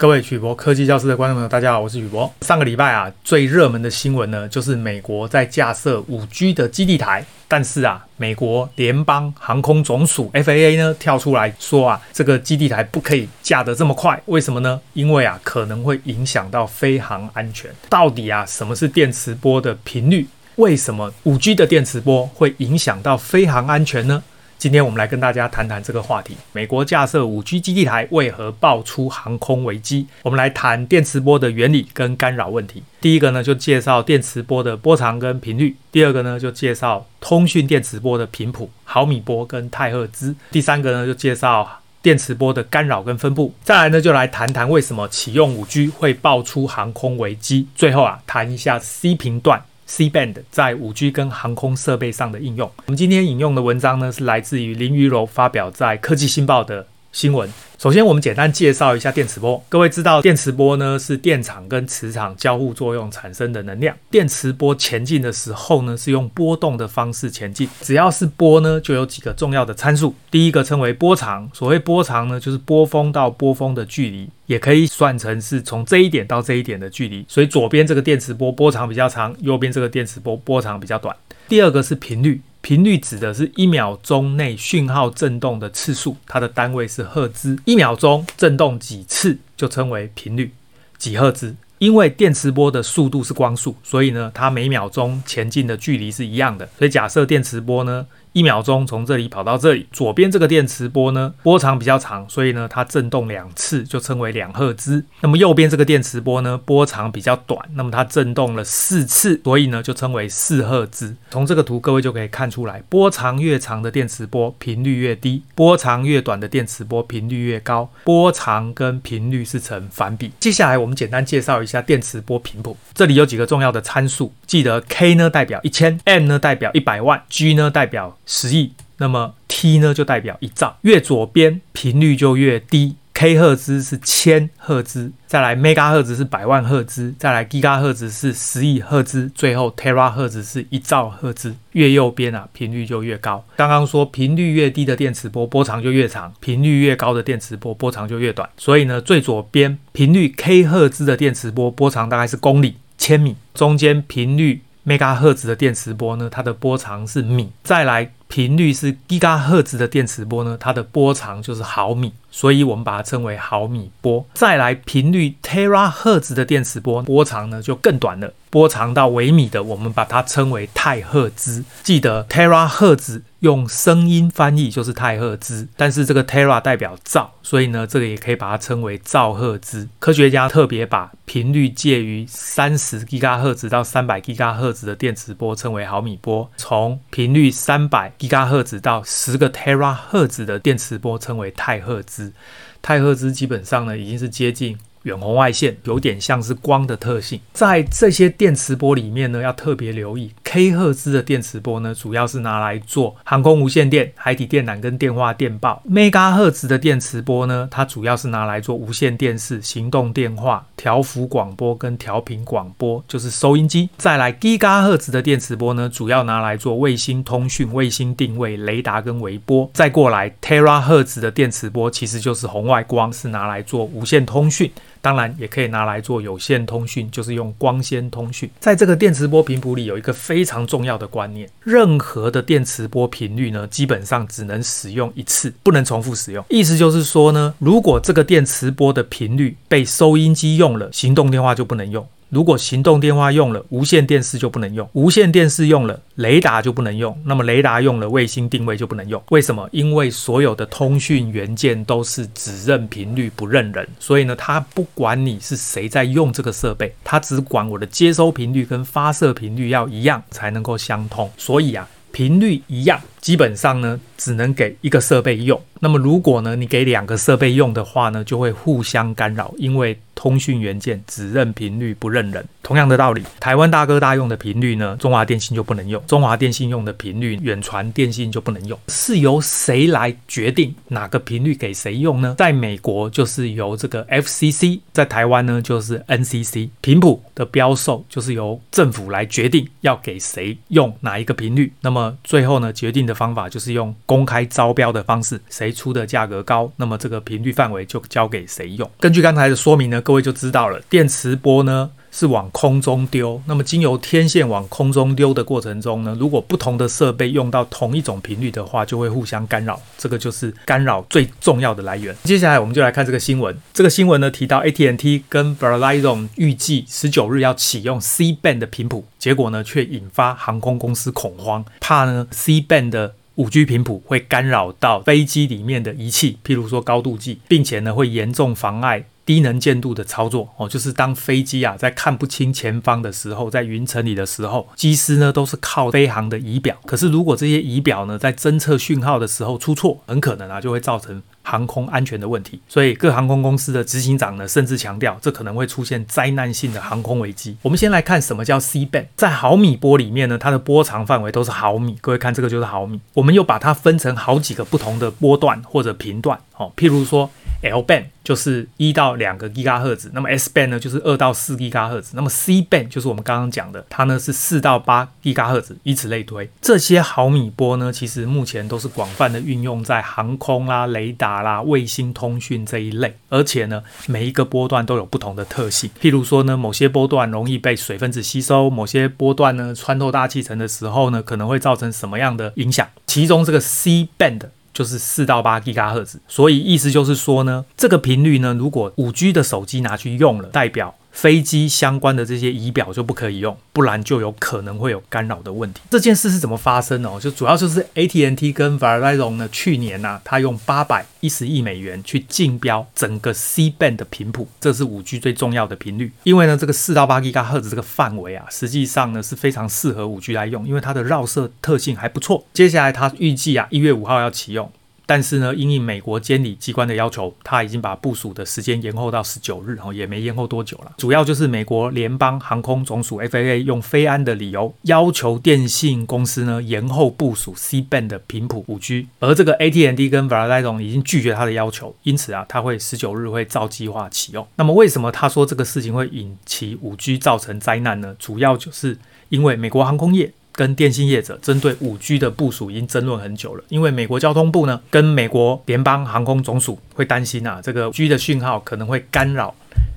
各位曲博科技教室的观众朋友，大家好，我是曲博。上个礼拜啊，最热门的新闻呢，就是美国在架设 5G 的基地台，但是啊，美国联邦航空总署 FAA 呢跳出来说啊，这个基地台不可以架得这么快，为什么呢？因为啊，可能会影响到飞航安全。到底啊，什么是电磁波的频率？为什么 5G 的电磁波会影响到飞航安全呢？今天我们来跟大家谈谈这个话题。美国架设 5G 基地台为何爆出航空危机？我们来谈电磁波的原理跟干扰问题。第一个呢，就介绍电磁波的波长跟频率；第二个呢，就介绍通讯电磁波的频谱，毫米波跟太赫兹；第三个呢，就介绍电磁波的干扰跟分布。再来呢，就来谈谈为什么启用 5G 会爆出航空危机。最后啊，谈一下 C 频段。C-band 在 5G 跟航空设备上的应用。我们今天引用的文章呢，是来自于林于柔发表在《科技新报》的新闻。首先，我们简单介绍一下电磁波。各位知道，电磁波呢是电场跟磁场交互作用产生的能量。电磁波前进的时候呢，是用波动的方式前进。只要是波呢，就有几个重要的参数。第一个称为波长，所谓波长呢，就是波峰到波峰的距离，也可以算成是从这一点到这一点的距离。所以左边这个电磁波波长比较长，右边这个电磁波波长比较短。第二个是频率。频率指的是一秒钟内讯号振动的次数，它的单位是赫兹。一秒钟振动几次就称为频率，几赫兹。因为电磁波的速度是光速，所以呢，它每秒钟前进的距离是一样的。所以假设电磁波呢，一秒钟从这里跑到这里，左边这个电磁波呢，波长比较长，所以呢，它震动两次就称为两赫兹。那么右边这个电磁波呢，波长比较短，那么它震动了四次，所以呢，就称为四赫兹。从这个图各位就可以看出来，波长越长的电磁波频率越低，波长越短的电磁波频率越高。波长跟频率是成反比。接下来我们简单介绍一下电磁波频谱，这里有几个重要的参数，记得 K 呢代表一千，M 呢代表一百万，G 呢代表十亿，那么 T 呢就代表一兆，越左边频率就越低。K 赫兹是千赫兹，再来 Mega 赫兹是百万赫兹，再来 Giga 赫兹是十亿赫兹，最后 Tera 赫兹是一兆赫兹。越右边啊，频率就越高。刚刚说频率越低的电磁波波长就越长，频率越高的电磁波波长就越短。所以呢，最左边频率 K 赫兹的电磁波波长大概是公里、千米，中间频率 Mega 赫兹的电磁波呢，它的波长是米，再来。频率是 Giga 赫兹的电磁波呢，它的波长就是毫米，所以我们把它称为毫米波。再来频率 Tera 赫兹的电磁波，波长呢就更短了，波长到微米的，我们把它称为太赫兹。记得 Tera 赫兹。用声音翻译就是太赫兹，但是这个 tera 代表兆，所以呢，这个也可以把它称为兆赫兹。科学家特别把频率介于三十吉嘎赫兹到三百吉嘎赫兹的电磁波称为毫米波，从频率三百吉嘎赫兹到十个 tera 赫兹的电磁波称为太赫兹太赫兹基本上呢，已经是接近。远红外线有点像是光的特性，在这些电磁波里面呢，要特别留意 K 赫兹的电磁波呢，主要是拿来做航空无线电、海底电缆跟电话电报；Mega 赫兹的电磁波呢，它主要是拿来做无线电视、行动电话、调幅广播跟调频广播，就是收音机。再来 Giga 赫兹的电磁波呢，主要拿来做卫星通讯、卫星定位、雷达跟微波。再过来 Tera 赫兹的电磁波，其实就是红外光，是拿来做无线通讯。当然也可以拿来做有线通讯，就是用光纤通讯。在这个电磁波频谱里，有一个非常重要的观念：任何的电磁波频率呢，基本上只能使用一次，不能重复使用。意思就是说呢，如果这个电磁波的频率被收音机用了，行动电话就不能用。如果行动电话用了，无线电视就不能用；无线电视用了，雷达就不能用。那么雷达用了，卫星定位就不能用。为什么？因为所有的通讯元件都是只认频率不认人，所以呢，它不管你是谁在用这个设备，它只管我的接收频率跟发射频率要一样才能够相通。所以啊，频率一样，基本上呢，只能给一个设备用。那么如果呢，你给两个设备用的话呢，就会互相干扰，因为通讯元件只认频率不认人。同样的道理，台湾大哥大用的频率呢，中华电信就不能用；中华电信用的频率，远传电信就不能用。是由谁来决定哪个频率给谁用呢？在美国就是由这个 FCC，在台湾呢就是 NCC。频谱的标售就是由政府来决定要给谁用哪一个频率。那么最后呢，决定的方法就是用公开招标的方式，谁出的价格高，那么这个频率范围就交给谁用。根据刚才的说明呢，各位就知道了，电磁波呢。是往空中丢，那么经由天线往空中丢的过程中呢，如果不同的设备用到同一种频率的话，就会互相干扰，这个就是干扰最重要的来源。接下来我们就来看这个新闻，这个新闻呢提到 AT&T 跟 Verizon 预计十九日要启用 C band 的频谱，结果呢却引发航空公司恐慌，怕呢 C band 的五 G 频谱会干扰到飞机里面的仪器，譬如说高度计，并且呢会严重妨碍。低能见度的操作哦，就是当飞机啊在看不清前方的时候，在云层里的时候，机师呢都是靠飞航的仪表。可是如果这些仪表呢在侦测讯号的时候出错，很可能啊就会造成航空安全的问题。所以各航空公司的执行长呢甚至强调，这可能会出现灾难性的航空危机。我们先来看什么叫 C band，在毫米波里面呢，它的波长范围都是毫米。各位看这个就是毫米。我们又把它分成好几个不同的波段或者频段哦，譬如说。L band 就是一到两个 GHz，那么 S band 呢就是二到四 GHz，那么 C band 就是我们刚刚讲的，它呢是四到八 GHz，以此类推。这些毫米波呢，其实目前都是广泛的运用在航空啦、雷达啦、卫星通讯这一类，而且呢，每一个波段都有不同的特性。譬如说呢，某些波段容易被水分子吸收，某些波段呢穿透大气层的时候呢，可能会造成什么样的影响？其中这个 C band。就是四到八 GHz，所以意思就是说呢，这个频率呢，如果五 G 的手机拿去用了，代表。飞机相关的这些仪表就不可以用，不然就有可能会有干扰的问题。这件事是怎么发生的？就主要就是 AT&T 跟 Verizon 呢，去年呐、啊，他用八百一十亿美元去竞标整个 C band 的频谱，这是五 G 最重要的频率。因为呢，这个四到八 GHz 这个范围啊，实际上呢是非常适合五 G 来用，因为它的绕射特性还不错。接下来它预计啊，一月五号要启用。但是呢，因应美国监理机关的要求，他已经把部署的时间延后到十九日，哦，也没延后多久了。主要就是美国联邦航空总署 FAA 用非安的理由，要求电信公司呢延后部署 C band 的频谱五 G，而这个 AT&T 跟 Verizon 已经拒绝他的要求，因此啊，他会十九日会照计划启用。那么为什么他说这个事情会引起五 G 造成灾难呢？主要就是因为美国航空业。跟电信业者针对五 G 的部署已经争论很久了，因为美国交通部呢跟美国联邦航空总署会担心啊，这个五 G 的讯号可能会干扰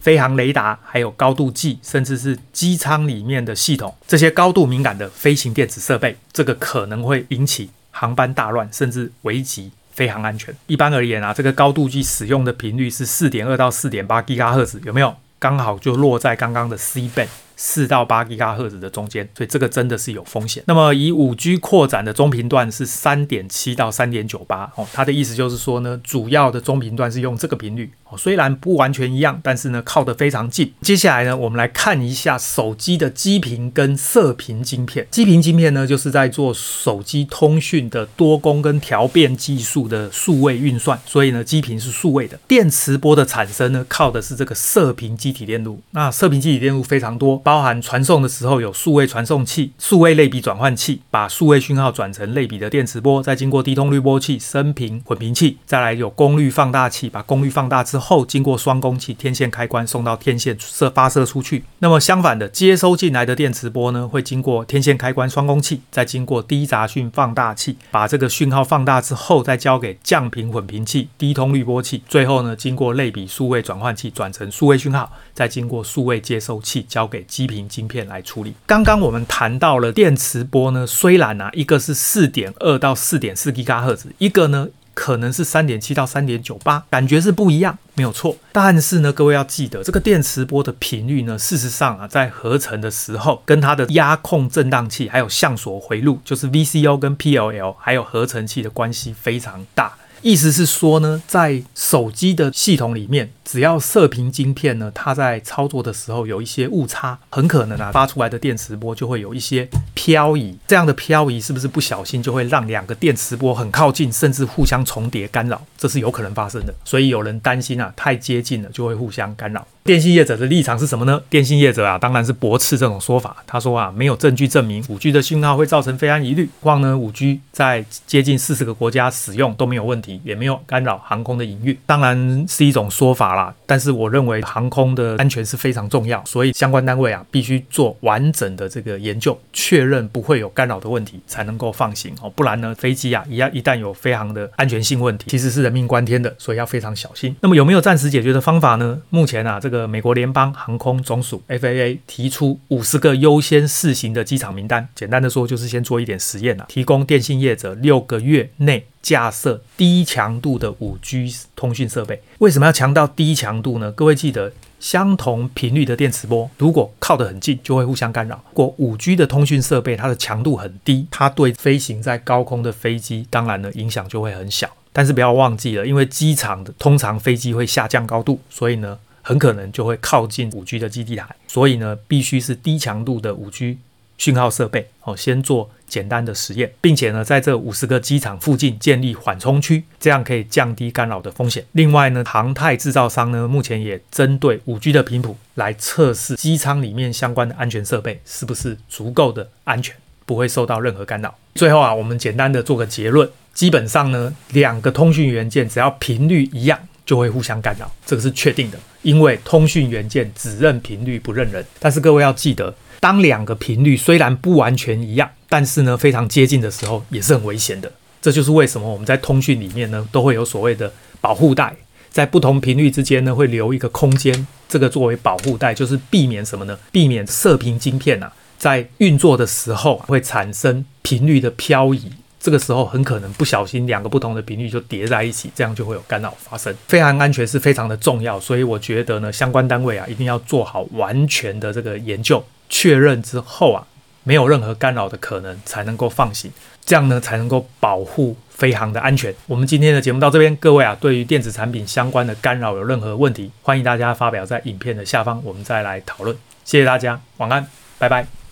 飞航雷达，还有高度计，甚至是机舱里面的系统这些高度敏感的飞行电子设备，这个可能会引起航班大乱，甚至危及飞航安全。一般而言啊，这个高度计使用的频率是四点二到四点八 GHz，有没有？刚好就落在刚刚的 C band。四到八吉赫兹的中间，所以这个真的是有风险。那么以五 G 扩展的中频段是三点七到三点九八哦，它的意思就是说呢，主要的中频段是用这个频率哦，虽然不完全一样，但是呢靠得非常近。接下来呢，我们来看一下手机的基频跟射频晶片。基频晶片呢，就是在做手机通讯的多工跟调变技术的数位运算，所以呢，基频是数位的。电磁波的产生呢，靠的是这个射频积体电路。那射频积体电路非常多。包含传送的时候有数位传送器、数位类比转换器，把数位讯号转成类比的电磁波，再经过低通滤波器、升频混频器，再来有功率放大器，把功率放大之后，经过双工器、天线开关送到天线射发射出去。那么相反的，接收进来的电磁波呢，会经过天线开关、双工器，再经过低杂讯放大器，把这个讯号放大之后，再交给降频混频器、低通滤波器，最后呢，经过类比数位转换器转成数位讯号，再经过数位接收器交给基频晶片来处理。刚刚我们谈到了电磁波呢，虽然啊，一个是四点二到四点四吉赫兹，一个呢可能是三点七到三点九八，感觉是不一样，没有错。但是呢，各位要记得，这个电磁波的频率呢，事实上啊，在合成的时候，跟它的压控振荡器，还有相锁回路，就是 VCO 跟 PLL，还有合成器的关系非常大。意思是说呢，在手机的系统里面，只要射频晶片呢，它在操作的时候有一些误差，很可能啊发出来的电磁波就会有一些漂移。这样的漂移是不是不小心就会让两个电磁波很靠近，甚至互相重叠干扰？这是有可能发生的。所以有人担心啊，太接近了就会互相干扰。电信业者的立场是什么呢？电信业者啊，当然是驳斥这种说法。他说啊，没有证据证明 5G 的讯号会造成飞安疑虑。况呢，5G 在接近四十个国家使用都没有问题，也没有干扰航空的营运。当然是一种说法啦，但是我认为航空的安全是非常重要，所以相关单位啊，必须做完整的这个研究，确认不会有干扰的问题，才能够放行哦。不然呢，飞机啊一样一旦有飞航的安全性问题，其实是人命关天的，所以要非常小心。那么有没有暂时解决的方法呢？目前啊，这个这个美国联邦航空总署 FAA 提出五十个优先试行的机场名单，简单的说就是先做一点实验啊，提供电信业者六个月内架设低强度的 5G 通讯设备。为什么要强调低强度呢？各位记得，相同频率的电磁波如果靠得很近，就会互相干扰。如果 5G 的通讯设备它的强度很低，它对飞行在高空的飞机，当然呢影响就会很小。但是不要忘记了，因为机场的通常飞机会下降高度，所以呢。很可能就会靠近 5G 的基地台，所以呢，必须是低强度的 5G 讯号设备哦。先做简单的实验，并且呢，在这五十个机场附近建立缓冲区，这样可以降低干扰的风险。另外呢，航太制造商呢，目前也针对 5G 的频谱来测试机舱里面相关的安全设备是不是足够的安全，不会受到任何干扰。最后啊，我们简单的做个结论，基本上呢，两个通讯元件只要频率一样，就会互相干扰，这个是确定的。因为通讯元件只认频率不认人，但是各位要记得，当两个频率虽然不完全一样，但是呢非常接近的时候，也是很危险的。这就是为什么我们在通讯里面呢都会有所谓的保护带，在不同频率之间呢会留一个空间，这个作为保护带，就是避免什么呢？避免射频晶片啊在运作的时候会产生频率的漂移。这个时候很可能不小心两个不同的频率就叠在一起，这样就会有干扰发生。飞航安全是非常的重要，所以我觉得呢，相关单位啊一定要做好完全的这个研究，确认之后啊没有任何干扰的可能才能够放行，这样呢才能够保护飞航的安全。我们今天的节目到这边，各位啊对于电子产品相关的干扰有任何问题，欢迎大家发表在影片的下方，我们再来讨论。谢谢大家，晚安，拜拜。